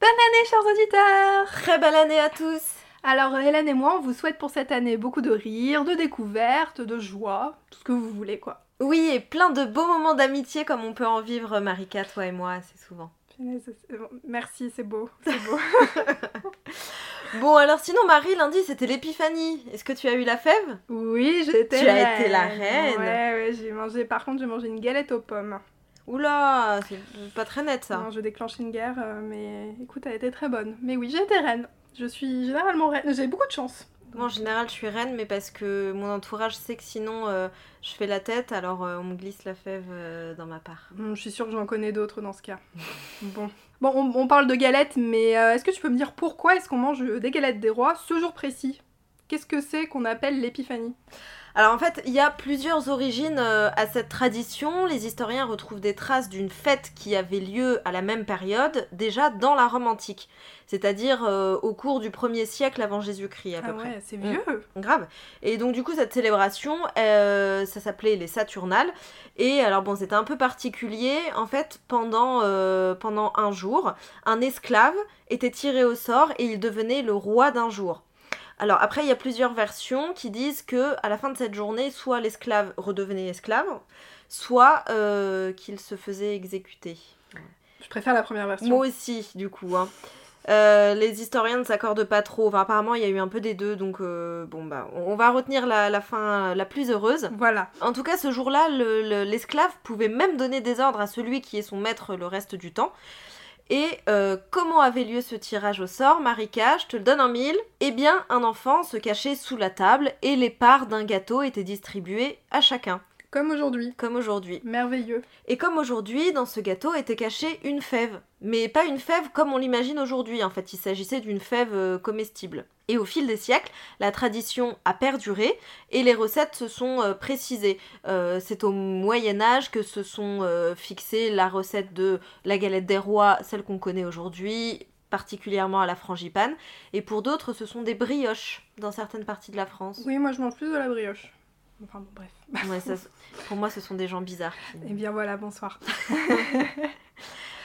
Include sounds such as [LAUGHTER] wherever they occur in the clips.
Bonne année chers auditeurs Très belle année à tous Alors Hélène et moi, on vous souhaite pour cette année beaucoup de rires, de découvertes, de joie, tout ce que vous voulez quoi. Oui, et plein de beaux moments d'amitié comme on peut en vivre, Marika, toi et moi, assez souvent. Merci, c'est beau, [LAUGHS] c'est beau. [LAUGHS] bon, alors sinon, Marie, lundi, c'était l'épiphanie. Est-ce que tu as eu la fève? Oui, j'ai été Tu as été la reine Ouais, ouais, j'ai mangé, par contre, j'ai mangé une galette aux pommes. Oula, c'est pas très net ça. Non, je déclenche une guerre, euh, mais écoute, elle était très bonne. Mais oui, j'ai été reine. Je suis généralement reine. J'ai beaucoup de chance. Moi, en général, je suis reine, mais parce que mon entourage sait que sinon, euh, je fais la tête, alors euh, on me glisse la fève dans ma part. Hum, je suis sûre que j'en connais d'autres dans ce cas. [LAUGHS] bon. Bon, on, on, parle de galettes, mais est-ce que tu peux me dire pourquoi est-ce qu'on mange des galettes des rois ce jour précis? Qu'est-ce que c'est qu'on appelle l'épiphanie? Alors en fait, il y a plusieurs origines euh, à cette tradition. Les historiens retrouvent des traces d'une fête qui avait lieu à la même période, déjà dans la Rome antique, c'est-à-dire euh, au cours du 1er siècle avant Jésus-Christ à peu ah ouais, c'est vieux. grave. Et donc du coup cette célébration, euh, ça s'appelait les Saturnales. Et alors bon, c'était un peu particulier. En fait, pendant pendant un jour, un esclave était tiré au sort et il devenait le roi d'un jour. Alors après, il y a plusieurs versions qui disent que à la fin de cette journée, soit l'esclave redevenait esclave, soit euh, qu'il se faisait exécuter. Je préfère la première version. Moi aussi, du coup. Hein. Euh, les historiens ne s'accordent pas trop. Enfin, apparemment, il y a eu un peu des deux, donc euh, bon bah, on va retenir la, fin la plus heureuse. Voilà. En tout cas, ce jour-là, l'esclave pouvait même donner des ordres à celui qui est son maître le reste du temps. Et euh, comment avait lieu ce tirage au sort, Marika? Je te le donne en mille. Eh bien, un enfant se cachait sous la table et les parts d'un gâteau étaient distribuées à chacun. Comme aujourd'hui. Comme aujourd'hui. Merveilleux. Et comme aujourd'hui, dans ce gâteau était cachée une fève. Mais pas une fève comme on l'imagine aujourd'hui, en fait, il s'agissait d'une fève euh, comestible. Et au fil des siècles, la tradition a perduré et les recettes se sont euh, précisées. Euh, c'est au Moyen Âge que se sont fixées la recette de la galette des rois, celle qu'on connaît aujourd'hui, particulièrement à la frangipane. Et pour d'autres, ce sont des brioches dans certaines parties de la France. Oui, moi je mange plus de la brioche. Enfin bon, bref. pour moi, ce sont des gens bizarres. Eh bien voilà, bonsoir. [LAUGHS]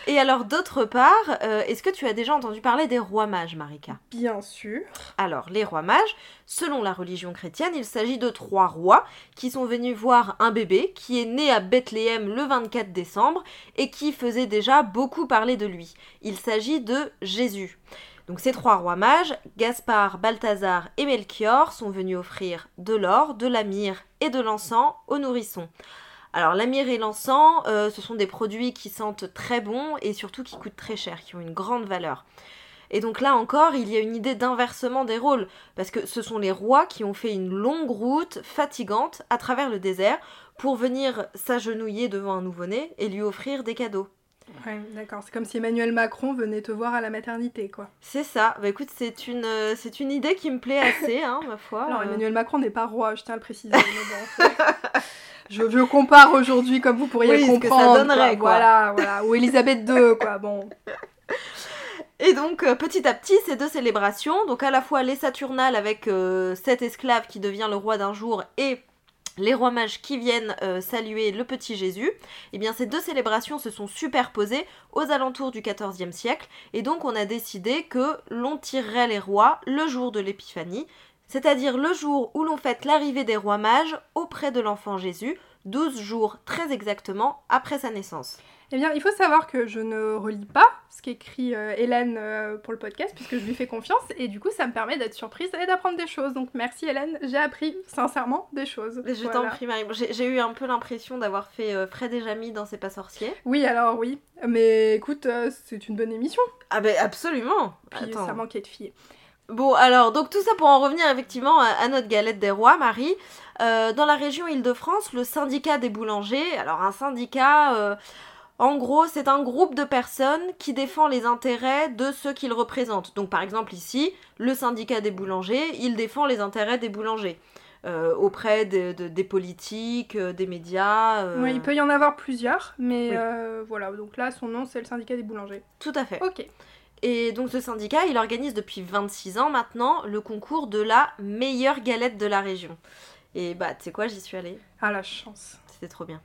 Et alors, d'autre part, euh, est-ce que tu as déjà entendu parler des rois mages, Marika? Bien sûr. Alors, les rois mages, selon la religion chrétienne, il s'agit de trois rois qui sont venus voir un bébé qui est né à Bethléem le 24 décembre et qui faisait déjà beaucoup parler de lui. Il s'agit de Jésus. Donc ces trois rois mages, Gaspard, Balthazar et Melchior, sont venus offrir de l'or, de la myrrhe et de l'encens aux nourrissons. Alors la myrrhe et l'encens, euh, ce sont des produits qui sentent très bon et surtout qui coûtent très cher, qui ont une grande valeur. Et donc là encore, il y a une idée d'inversement des rôles, parce que ce sont les rois qui ont fait une longue route fatigante à travers le désert pour venir s'agenouiller devant un nouveau-né et lui offrir des cadeaux. Ouais, d'accord. C'est comme si Emmanuel Macron venait te voir à la maternité, quoi. C'est ça. Bah écoute, c'est une, euh, c'est une idée qui me plaît assez, hein, ma foi. Alors, Emmanuel Macron n'est pas roi, je tiens à le préciser. je, je, compare aujourd'hui comme vous pourriez le comprendre. Que ça donnerait, quoi. Voilà, voilà. Ou Elisabeth II, quoi. Bon. Et donc euh, petit à petit, ces deux célébrations, donc à la fois les Saturnales avec euh, cet esclave qui devient le roi d'un jour et les rois mages qui viennent euh, saluer le petit Jésus, eh bien ces deux célébrations se sont superposées aux alentours du XIVe siècle, et donc on a décidé que l'on tirerait les rois le jour de l'épiphanie, c'est-à-dire le jour où l'on fête l'arrivée des rois mages auprès de l'enfant Jésus, 12 jours très exactement après sa naissance. Eh bien, il faut savoir que je ne relis pas ce qu'écrit euh, Hélène euh, pour le podcast, puisque je lui fais confiance, et du coup, ça me permet d'être surprise et d'apprendre des choses. Donc, merci Hélène, j'ai appris sincèrement des choses. Je t'en prie, Marie. J'ai eu un peu l'impression d'avoir fait euh, Fred et Jamie dans C'est pas sorcier. Oui, alors oui. Mais écoute, c'est une bonne émission. Ah, ben absolument Puis ça manquait de filles. Bon, alors, donc tout ça pour en revenir effectivement à, notre galette des rois, Marie. dans la région Île-de-France, le syndicat des boulangers, alors un syndicat En gros, c'est un groupe de personnes qui défend les intérêts de ceux qu'ils représentent. Donc par exemple ici, le syndicat des boulangers, il défend les intérêts des boulangers. Euh, auprès de, de- des politiques, euh, des médias. euh, il peut y en avoir plusieurs, mais Oui. voilà, donc là, son nom, c'est le syndicat des boulangers. Tout à fait. Ok. Et donc ce syndicat, il organise depuis 26 ans maintenant le concours de la meilleure galette de la région. Et bah, tu sais quoi, j'y suis allée. Ah, la chance. C'était trop bien.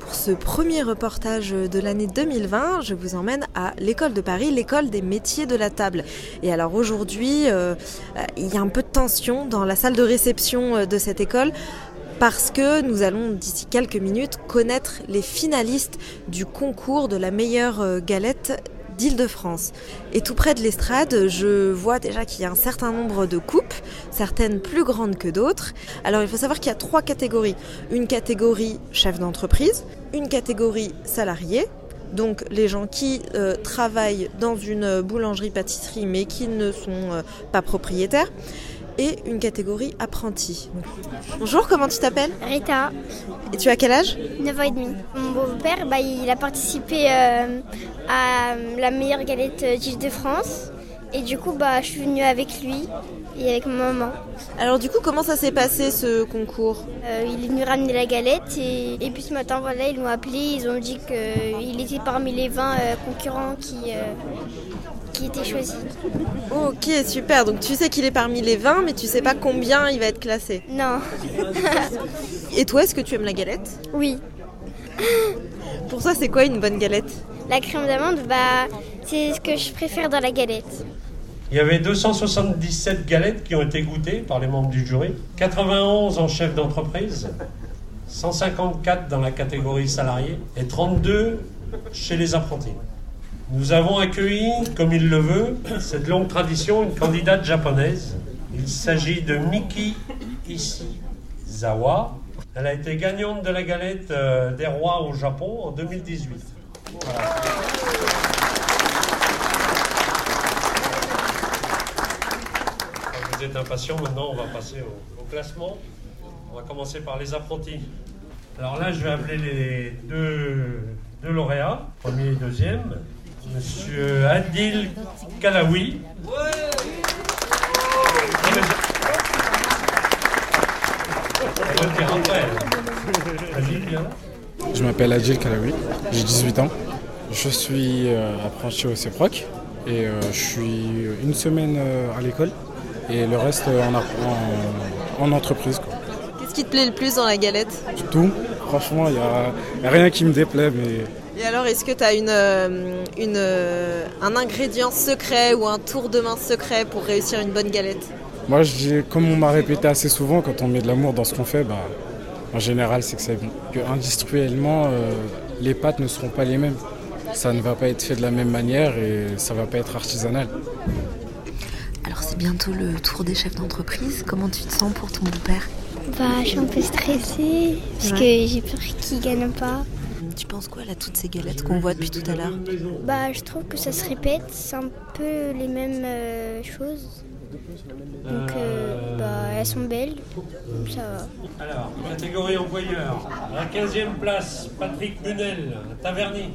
Pour ce premier reportage de l'année 2020, je vous emmène à l'école de Paris, l'école des métiers de la table. Et alors aujourd'hui, euh, euh, il y a un peu de tension dans la salle de réception euh, de cette école parce que nous allons d'ici quelques minutes connaître les finalistes du concours de la meilleure galette d'Île-de-France. Et tout près de l'estrade, je vois déjà qu'il y a un certain nombre de coupes, certaines plus grandes que d'autres. Alors il faut savoir qu'il y a trois catégories. Une catégorie chef d'entreprise, une catégorie salarié, donc les gens qui euh, travaillent dans une boulangerie-pâtisserie mais qui ne sont euh, pas propriétaires, et une catégorie apprenti. Bonjour, comment tu t'appelles Rita, Et tu as quel âge 9 ans et demi. Mon beau-père, bah, il a participé euh, à la meilleure galette d'Île-de-France. Et du coup, bah, je suis venue avec lui et avec ma maman. Alors du coup, comment ça s'est passé ce concours Euh, il est venu ramener la galette et, et puis ce matin, voilà, ils l'ont appelé. Ils ont dit qu'il était parmi les 20 euh, concurrents qui, euh, qui étaient choisis. Ok, super. Donc tu sais qu'il est parmi les 20, mais tu sais pas combien il va être classé. Non, Et toi, est-ce que tu aimes la galette? Oui. Pour toi, c'est quoi une bonne galette? La crème d'amande, bah, c'est ce que je préfère dans la galette. Il y avait 277 galettes qui ont été goûtées par les membres du jury, 91 en chef d'entreprise, 154 dans la catégorie salarié et 32 chez les apprentis. Nous avons accueilli, comme il le veut, cette longue tradition, une candidate japonaise. Il s'agit de Miki Ishizawa. Elle a été gagnante de la galette euh, des rois au Japon en 2018. Comme vous êtes impatient, maintenant on va passer au, classement. On va commencer par les apprentis. Alors là, je vais appeler les deux lauréats, premier et deuxième. Monsieur Adil Kalawi. Je m'appelle Adil Kalawi, j'ai 18 ans. Je suis euh, apprenti au CEPROC et euh, je suis une semaine euh, à l'école et le reste en, en- en entreprise. Qu'est-ce qui te plaît le plus dans la galette? Tout, franchement, il n'y a, y a rien qui me déplaît, mais Et alors, est-ce que tu as une, euh, une, euh, un ingrédient secret ou un tour de main secret pour réussir une bonne galette? Moi, je dis- comme on m'a répété assez souvent, quand on met de l'amour dans ce qu'on fait, bah, en général, c'est que c'est bon. Que industriellement, euh, les pâtes ne seront pas les mêmes. Ça ne va pas être fait de la même manière et ça va pas être artisanal. Alors c'est bientôt le tour des chefs d'entreprise. Comment tu te sens pour ton beau-père? Bah, je suis un peu stressée parce que j'ai peur qu'il gagne pas. Tu penses quoi là, toutes ces galettes qu'on voit depuis tout à l'heure Bah, je trouve que ça se répète, c'est un peu les mêmes euh, choses. Donc, euh, bah, elles sont belles, ça va. Alors, catégorie employeur. À la 15e place, Patrick Munel, Taverny.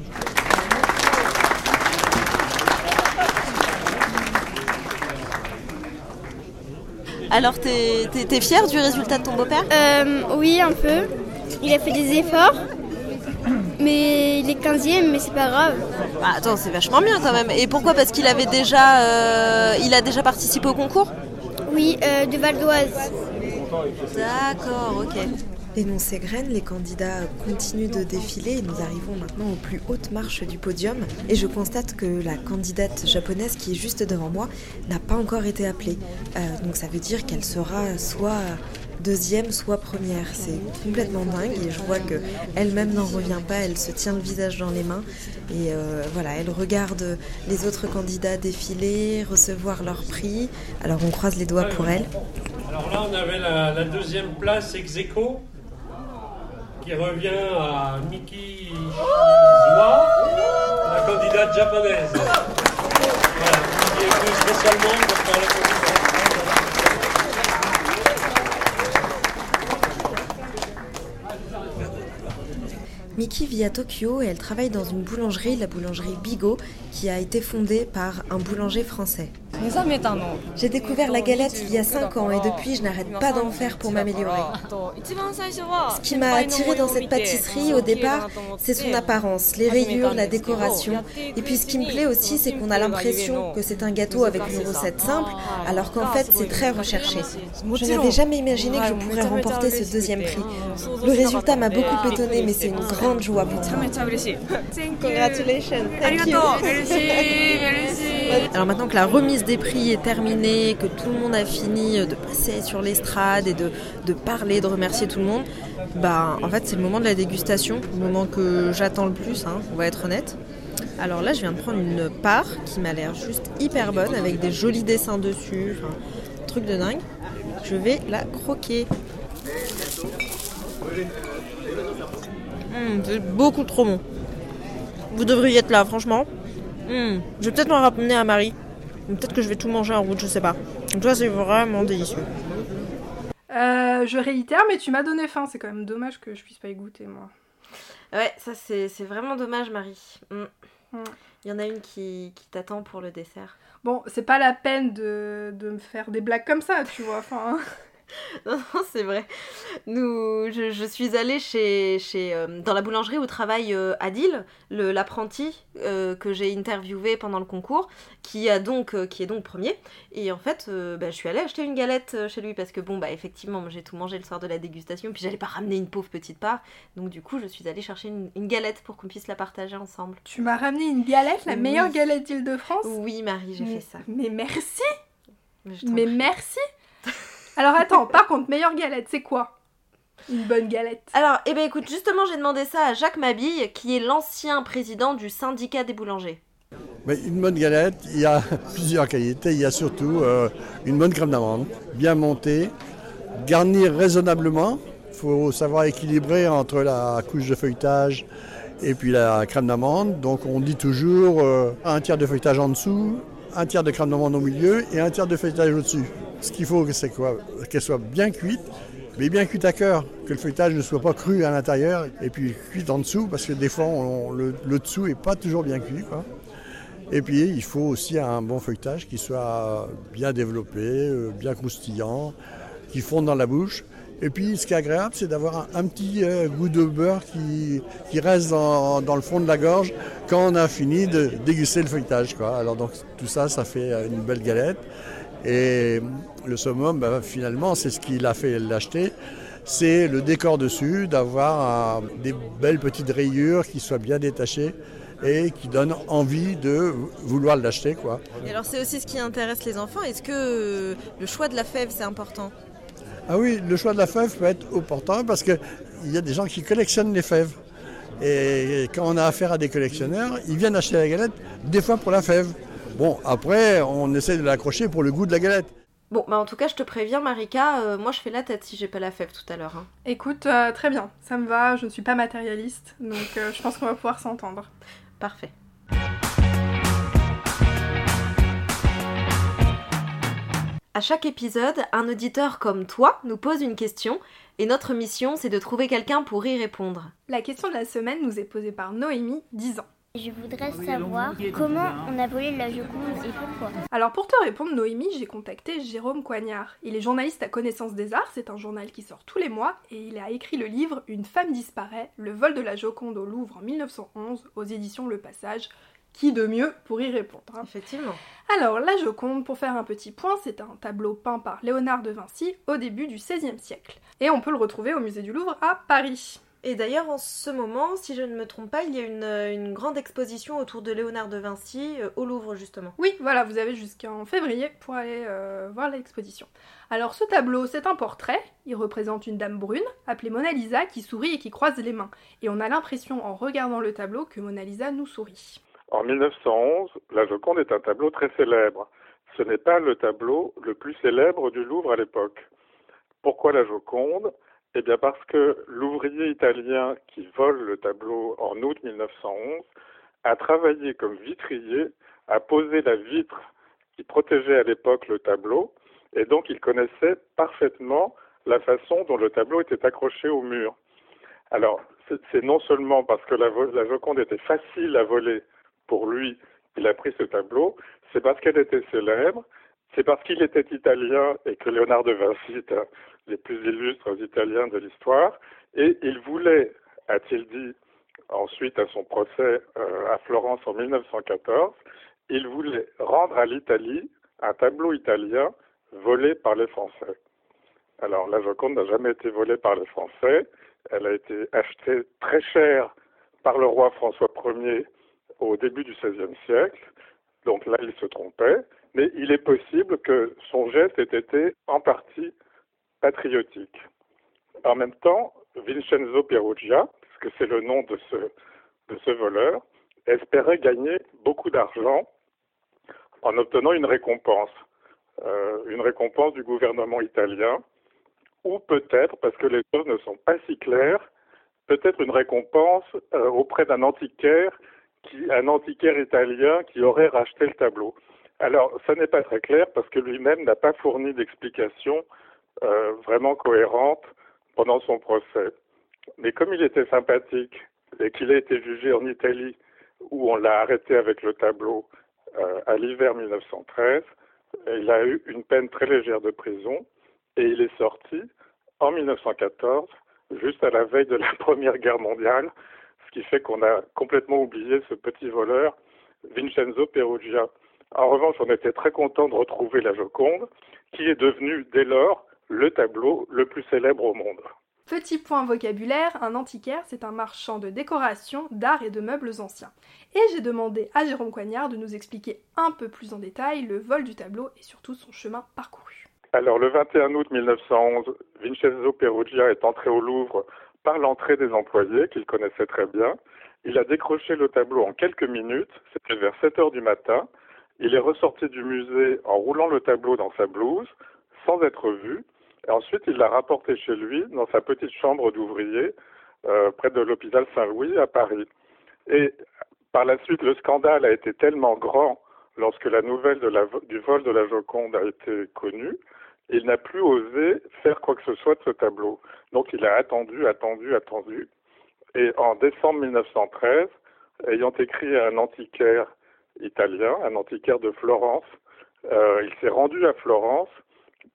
Alors, t'es es, fière du résultat de ton beau-père? Euh, oui, un peu. Il a fait des efforts, mais il est 15e, mais c'est pas grave. Ah, Attends, c'est vachement bien quand même. Et pourquoi? Parce qu'il avait déjà, euh, il a déjà participé au concours? Oui, euh, de Val d'Oise. D'accord, ok. Énoncé graines, les candidats continuent de défiler et nous arrivons maintenant aux plus hautes marches du podium. Et je constate que la candidate japonaise qui est juste devant moi n'a pas encore été appelée. Euh, donc ça veut dire qu'elle sera soit deuxième, soit première. C'est complètement dingue et je vois que elle-même n'en revient pas. Elle se tient le visage dans les mains et euh, voilà, elle regarde les autres candidats défiler, recevoir leur prix. Alors on croise les doigts pour elle. Alors là, on avait la, deuxième place ex qui revient à Miki Zoa, la candidate japonaise. Miki vit à Tokyo et elle travaille dans une boulangerie, la boulangerie Bigo, qui a été fondée par un boulanger français. J'ai découvert la galette il y a 5 ans et depuis je n'arrête pas d'en faire pour m'améliorer. Ce qui m'a attiré dans cette pâtisserie au départ, c'est son apparence, les rayures, la décoration. Et puis ce qui me plaît aussi, c'est qu'on a l'impression que c'est un gâteau avec une recette simple, alors qu'en fait c'est très recherché. Je n'avais jamais imaginé que je pourrais remporter ce deuxième prix. Le résultat m'a beaucoup étonné, mais c'est une grande joie pour moi. Congratulations. Thank you. Alors maintenant que la remise des prix est terminée, que tout le monde a fini de passer sur l'estrade et de, parler, de remercier tout le monde, bah en fait c'est le moment de la dégustation, le moment que j'attends le plus, hein, on va être honnête. Alors là je viens de prendre une part qui m'a l'air juste hyper bonne avec des jolis dessins dessus, truc de dingue. Je vais la croquer. Mmh, c'est beaucoup trop bon. Vous devriez être là, franchement. Mmh, Je vais peut-être en ramener à Marie. Peut-être que je vais tout manger en route, je sais pas. Cas, c'est vraiment délicieux. Euh, je réitère, mais tu m'as donné faim. C'est quand même dommage que je puisse pas y goûter, moi. Ouais, ça c'est c'est vraiment dommage, Marie. Mm. Mm. Il y en a une qui, qui t'attend pour le dessert. Bon, c'est pas la peine de, de me faire des blagues comme ça, tu vois. Enfin, [LAUGHS] Non, non, c'est vrai. Nous, je, je suis allée chez, chez, euh, dans la boulangerie où travaille euh, Adil, l'apprenti euh, que j'ai interviewé pendant le concours, qui, a donc, euh, qui est donc premier. Et en fait, bah, je suis allée acheter une galette chez lui parce que, bon, bah, effectivement, j'ai tout mangé le soir de la dégustation, puis j'allais pas ramener une pauvre petite part. Donc, du coup, je suis allée chercher une, une galette pour qu'on puisse la partager ensemble. tu m'as ramené une galette, la Oui. meilleure galette d'Île-de-France? Oui, Marie, j'ai fait ça. Mais merci Mais merci Alors attends, par contre, meilleure galette, c'est quoi? Une bonne galette. Alors, eh ben écoute, justement, j'ai demandé ça à Jacques Mabille, qui est l'ancien président du syndicat des boulangers. Mais une bonne galette, il y a [LAUGHS] plusieurs qualités. Il y a surtout euh, une bonne crème d'amande, bien montée, garnir raisonnablement. Il faut savoir équilibrer entre la couche de feuilletage et puis la crème d'amande. Donc on dit toujours euh, un tiers de feuilletage en dessous, un tiers de crème d'amande au milieu et un tiers de feuilletage au-dessus. Ce qu'il faut, c'est Qu'elle soit bien cuite, mais bien cuite à cœur, que le feuilletage ne soit pas cru à l'intérieur et puis cuite en dessous, parce que des fois le, dessous n'est pas toujours bien cuit. Et puis, il faut aussi un bon feuilletage qui soit bien développé, euh, bien croustillant, qui fonde dans la bouche. Et puis, ce qui est agréable, c'est d'avoir un, petit euh, goût de beurre qui, reste dans, le fond de la gorge quand on a fini de déguster le feuilletage. Alors, donc, tout ça, ça fait une belle galette. Et le summum, ben, finalement, c'est ce qui l'a fait l'acheter. C'est le décor dessus, d'avoir un- des belles petites rayures qui soient bien détachées et qui donnent envie de vouloir l'acheter. quoi. Et alors, c'est aussi ce qui intéresse les enfants. Est-ce que euh, le choix de la fève, c'est important? Ah oui, le choix de la fève peut être opportun parce qu'il y a des gens qui collectionnent les fèves. Et quand on a affaire à des collectionneurs, ils viennent acheter la galette, des fois pour la fève. Bon, après, on essaie de l'accrocher pour le goût de la galette. Bon, bah en tout cas, je te préviens, Marika, euh, moi je fais la tête si j'ai pas la fève tout à l'heure. hein. Écoute, euh, très bien, ça me va, je ne suis pas matérialiste, donc euh, je pense qu'on va pouvoir s'entendre. Parfait. À chaque épisode, un auditeur comme toi nous pose une question et notre mission c'est de trouver quelqu'un pour y répondre. La question de la semaine nous est posée par Noémie, 10 ans. Je voudrais savoir comment on a volé la Joconde et pourquoi. Alors pour te répondre, Noémie, j'ai contacté Jérôme Coignard. Il est journaliste à Connaissance des Arts, c'est un journal qui sort tous les mois, et il a écrit le livre Une femme disparaît, le vol de la Joconde au Louvre en 1911, aux éditions Le Passage. Qui de mieux pour y répondre hein? Effectivement. Alors, la Joconde, pour faire un petit point, c'est un tableau peint par Léonard de Vinci au début du XVIe siècle. Et on peut le retrouver au musée du Louvre à Paris. Et d'ailleurs, en ce moment, si je ne me trompe pas, il y a une, euh, une grande exposition autour de Léonard de Vinci euh, au Louvre justement. Oui, voilà, vous avez jusqu'en février pour aller euh, voir l'exposition. Alors ce tableau, c'est un portrait, il représente une dame brune, appelée Mona Lisa, qui sourit et qui croise les mains. Et on a l'impression en regardant le tableau que Mona Lisa nous sourit. En 1911, la Joconde est un tableau très célèbre. Ce n'est pas le tableau le plus célèbre du Louvre à l'époque. Pourquoi la Joconde? Eh bien parce que l'ouvrier italien qui vole le tableau en août 1911 a travaillé comme vitrier, a posé la vitre qui protégeait à l'époque le tableau, et donc il connaissait parfaitement la façon dont le tableau était accroché au mur. Alors, c'est non seulement parce que la, la Joconde était facile à voler pour lui qu'il a pris ce tableau, c'est parce qu'elle était célèbre, c'est parce qu'il était italien et que Léonard de Vinci est un des plus illustres Italiens de l'histoire, et il voulait, a-t-il dit ensuite à son procès euh, à Florence en 1914, il voulait rendre à l'Italie un tableau italien volé par les Français. Alors la Joconde n'a jamais été volée par les Français, elle a été achetée très cher par le roi François Ier au début du XVIe siècle, donc là il se trompait, mais il est possible que son geste ait été en partie patriotique. En même temps, Vincenzo Perugia, parce que c'est le nom de ce, de ce voleur, espérait gagner beaucoup d'argent en obtenant une récompense, euh, une récompense du gouvernement italien, ou peut-être, parce que les choses ne sont pas si claires, peut-être une récompense euh, auprès d'un antiquaire, qui, un antiquaire italien qui aurait racheté le tableau. Alors, ça n'est pas très clair parce que lui-même n'a pas fourni d'explication euh, vraiment cohérente pendant son procès. Mais comme il était sympathique et qu'il a été jugé en Italie, où on l'a arrêté avec le tableau euh, à l'hiver 1913, il a eu une peine très légère de prison et il est sorti en 1914, juste à la veille de la [LAUGHS] Première Guerre mondiale, ce qui fait qu'on a complètement oublié ce petit voleur, Vincenzo Perugia. En revanche, on était très content de retrouver la Joconde, qui est devenue dès lors le tableau le plus célèbre au monde. Petit point vocabulaire, un antiquaire, c'est un marchand de décoration, d'art et de meubles anciens. Et j'ai demandé à Jérôme Coignard de nous expliquer un peu plus en détail le vol du tableau et surtout son chemin parcouru. Alors le 21 août 1911, Vincenzo Perugia est entré au Louvre par l'entrée des employés qu'il connaissait très bien. Il a décroché le tableau en quelques minutes, c'était vers 7 heures du matin. Il est ressorti du musée en roulant le tableau dans sa blouse, sans être vu. Et ensuite, il l'a rapporté chez lui, dans sa petite chambre d'ouvrier, euh, près de l'hôpital Saint-Louis, à Paris. Et par la suite, le scandale a été tellement grand lorsque la nouvelle du vol de la Joconde a été connue, il n'a plus osé faire quoi que ce soit de ce tableau. Donc il a attendu, attendu, attendu. Et en décembre 1913, ayant écrit à un antiquaire italien, un antiquaire de Florence, euh, il s'est rendu à Florence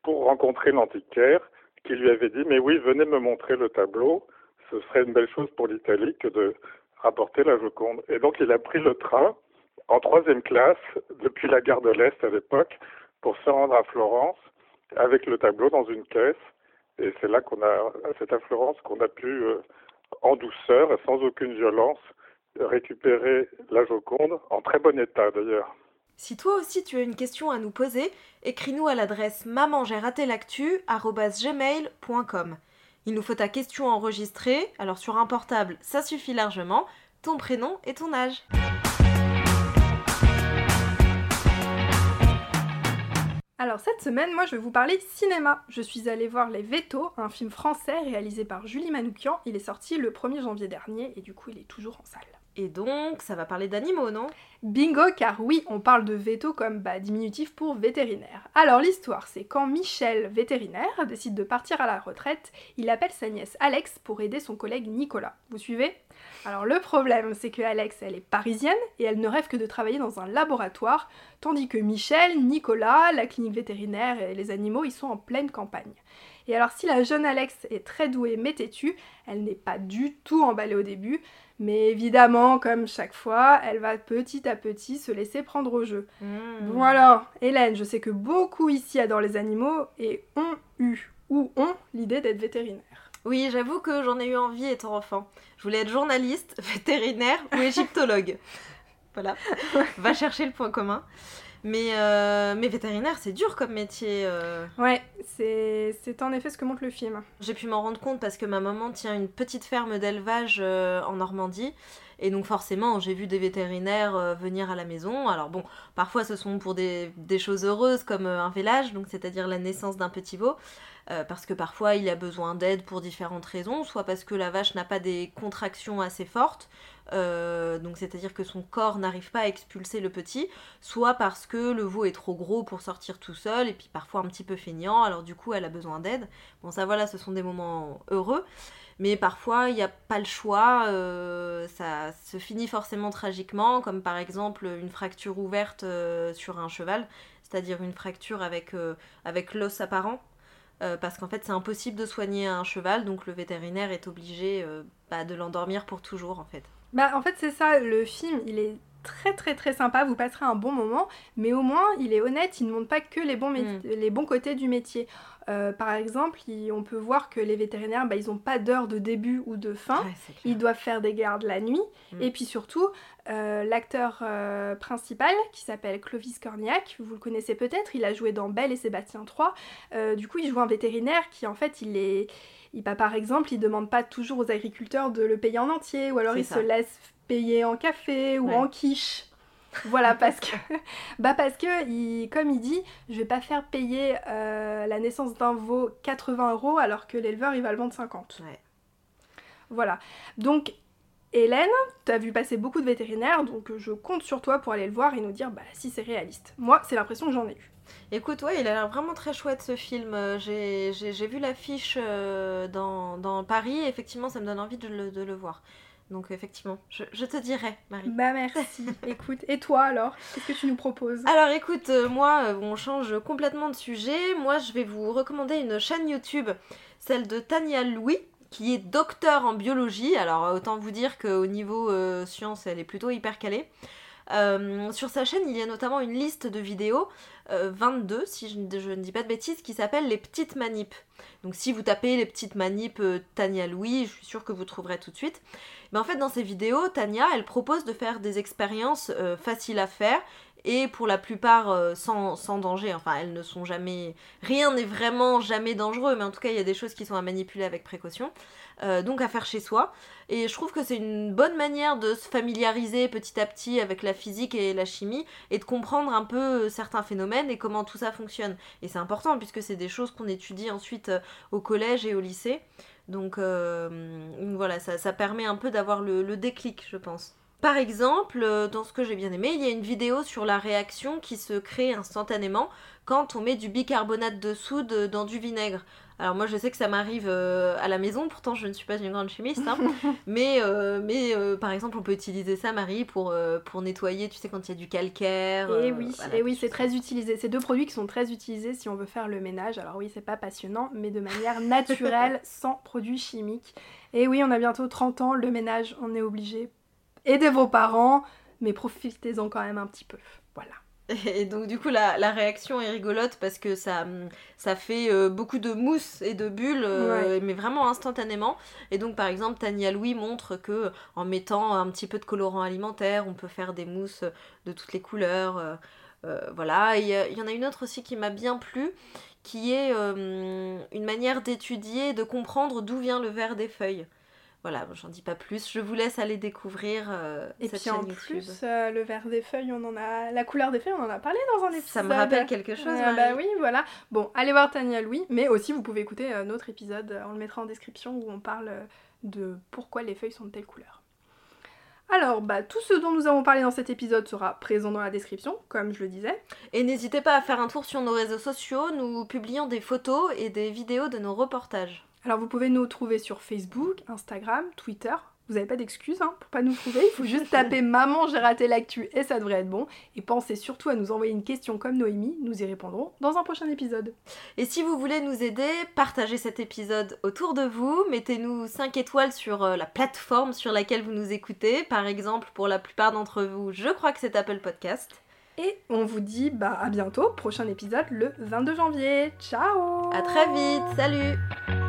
pour rencontrer l'antiquaire qui lui avait dit Mais oui, venez me montrer le tableau, ce serait une belle chose pour l'Italie que de rapporter la Joconde. Et donc il a pris le train en troisième classe depuis la gare de l'Est à l'époque pour se rendre à Florence avec le tableau dans une caisse. Et c'est là qu'on a, c'est à Florence qu'on a pu, euh, en douceur et sans aucune violence, récupérer la Joconde, en très bon état d'ailleurs. Si toi aussi tu as une question à nous poser, écris-nous à l'adresse maman-lactu@gmail.com. Il nous faut ta question enregistrée, alors sur un portable, ça suffit largement, ton prénom et ton âge. Alors cette semaine, moi je vais vous parler cinéma. Je suis allée voir Les Vétos, un film français réalisé par Julie Manoukian. Il est sorti le 1er janvier dernier et du coup il est toujours en salle. Et donc, ça va parler d'animaux, non? Bingo, car oui, on parle de veto comme bah, diminutif pour vétérinaire. Alors l'histoire, c'est quand Michel, vétérinaire, décide de partir à la retraite, il appelle sa nièce Alex pour aider son collègue Nicolas. Vous suivez? Alors le problème, c'est que Alex, elle est parisienne et elle ne rêve que de travailler dans un laboratoire, tandis que Michel, Nicolas, la clinique vétérinaire et les animaux, ils sont en pleine campagne. Et alors si la jeune Alex est très douée mais têtue, elle n'est pas du tout emballée au début, mais évidemment, comme chaque fois, elle va petit à petit se laisser prendre au jeu. Hmm. Bon alors, Hélène, je sais que beaucoup ici adorent les animaux et ont eu ou ont l'idée d'être vétérinaire. Oui, j'avoue que j'en ai eu envie étant enfant. Je voulais être journaliste, [LAUGHS] vétérinaire ou égyptologue. voilà, [LAUGHS] va chercher le point commun. Mais, euh, mais vétérinaire, c'est dur comme métier. Euh. Ouais, c'est en effet ce que montre le film. J'ai pu m'en rendre compte parce que ma maman tient une petite ferme d'élevage euh, en Normandie. Et donc forcément, j'ai vu des vétérinaires venir à la maison. Alors bon, parfois ce sont pour des, des choses heureuses comme un village, donc c'est-à-dire la naissance d'un petit veau. parce que parfois il a besoin d'aide pour différentes raisons, soit parce que la vache n'a pas des contractions assez fortes, euh, donc c'est-à-dire que son corps n'arrive pas à expulser le petit, soit parce que le veau est trop gros pour sortir tout seul, et puis parfois un petit peu feignant, alors du coup elle a besoin d'aide. Bon ça voilà, ce sont des moments heureux. Mais parfois, il n'y a pas le choix, euh, ça se finit forcément tragiquement, comme par exemple une fracture ouverte euh, sur un cheval, c'est-à-dire une fracture avec, avec l'os apparent. parce qu'en fait, c'est impossible de soigner un cheval, donc le vétérinaire est obligé bah, de l'endormir pour toujours, en fait. Bah, en fait, c'est ça, le film, il est très très très sympa, vous passerez un bon moment, mais au moins il est honnête, il ne montre pas que les bons, mm. les bons côtés du métier. Euh, par exemple, on peut voir que les vétérinaires, bah, ils n'ont pas d'heure de début ou de fin. ils doivent faire des gardes la nuit. Mm. Et puis surtout, euh, l'acteur euh, principal, qui s'appelle Clovis Cornillac, vous le connaissez peut-être, il a joué dans Belle et Sébastien 3. du coup, il joue un vétérinaire qui, en fait, il est... Il, bah, par exemple, il demande pas toujours aux agriculteurs de le payer en entier, ou alors il se laisse payer en café ou en quiche. Voilà, parce que, [LAUGHS] bah parce que comme il dit, je vais pas faire payer euh, la naissance d'un veau 80 euros alors que l'éleveur il va le vendre 50. Voilà. Donc, Hélène, tu as vu passer beaucoup de vétérinaires, donc je compte sur toi pour aller le voir et nous dire bah, si c'est réaliste. Moi, c'est l'impression que j'en ai eu. Écoute, ouais, il a l'air vraiment très chouette ce film. Euh, j'ai vu l'affiche euh, dans, dans, Paris, et effectivement, ça me donne envie de le voir. Donc effectivement, je, te dirai, Marie. Bah merci. [LAUGHS] écoute, et toi alors Qu'est-ce que tu nous proposes? Alors écoute, euh, moi, euh, on change complètement de sujet. Moi, je vais vous recommander une chaîne YouTube, celle de Tania Louis, qui est docteur en biologie. Alors autant vous dire qu'au niveau euh, science, elle est plutôt hyper calée. Sur sa chaîne, il y a notamment une liste de vidéos, 22 si je, ne dis pas de bêtises, qui s'appelle les petites manips. Donc si vous tapez les petites manips Tania Louis, je suis sûre que vous trouverez tout de suite. Mais en fait, dans ces vidéos, Tania, elle propose de faire des expériences euh, faciles à faire et pour la plupart euh, sans, danger. Enfin, elles ne sont jamais. Rien n'est vraiment jamais dangereux, mais en tout cas, il y a des choses qui sont à manipuler avec précaution. Euh, donc à faire chez soi. Et je trouve que c'est une bonne manière de se familiariser petit à petit avec la physique et la chimie et de comprendre un peu certains phénomènes et comment tout ça fonctionne. Et c'est important puisque c'est des choses qu'on étudie ensuite au collège et au lycée. Donc euh, voilà, ça, permet un peu d'avoir le, déclic, je pense. Par exemple, euh, dans ce que j'ai bien aimé, il y a une vidéo sur la réaction qui se crée instantanément quand on met du bicarbonate de soude dans du vinaigre. Alors moi je sais que ça m'arrive euh, à la maison, pourtant je ne suis pas une grande chimiste, hein. [LAUGHS] mais, euh, mais euh, par exemple on peut utiliser ça Marie pour, pour nettoyer, tu sais quand il y a du calcaire. Et oui, et oui c'est très utilisé. C'est deux produits qui sont très utilisés si on veut faire le ménage. Alors oui c'est pas passionnant, mais de manière naturelle, [LAUGHS] sans produits chimiques. Et oui on a bientôt 30 ans, le ménage on est obligé. Aidez vos parents, mais profitez-en quand même un petit peu. Voilà. Et donc du coup la, réaction est rigolote parce que ça, ça fait euh, beaucoup de mousse et de bulles, euh, mais vraiment instantanément. Et donc par exemple Tania Louis montre que en mettant un petit peu de colorant alimentaire, on peut faire des mousses de toutes les couleurs. Euh, voilà, il y, en a une autre aussi qui m'a bien plu, qui est une manière d'étudier, de comprendre d'où vient le vert des feuilles. Voilà, j'en dis pas plus. Je vous laisse aller découvrir euh, Et puis en plus, euh, le vert des feuilles, on en a, la couleur des feuilles, on en a parlé dans un épisode. Ça me rappelle quelque chose. Euh, bah oui, voilà. Bon, allez voir Tania Louis, mais aussi vous pouvez écouter notre épisode. On le mettra en description où on parle de pourquoi les feuilles sont de telle couleur. Alors, bah, tout ce dont nous avons parlé dans cet épisode sera présent dans la description, comme je le disais. Et n'hésitez pas à faire un tour sur nos réseaux sociaux, nous publions des photos et des vidéos de nos reportages. Alors vous pouvez nous trouver sur Facebook, Instagram, Twitter. Vous n'avez pas d'excuses hein, pour pas nous trouver, il faut juste [LAUGHS] taper Maman j'ai raté l'actu et ça devrait être bon. Et pensez surtout à nous envoyer une question comme Noémie, nous y répondrons dans un prochain épisode. Et si vous voulez nous aider, partagez cet épisode autour de vous, mettez-nous 5 étoiles sur euh, la plateforme sur laquelle vous nous écoutez. Par exemple, pour la plupart d'entre vous, je crois que c'est Apple Podcast. Et on vous dit bah à bientôt, prochain épisode le 22 janvier. Ciao À très vite, salut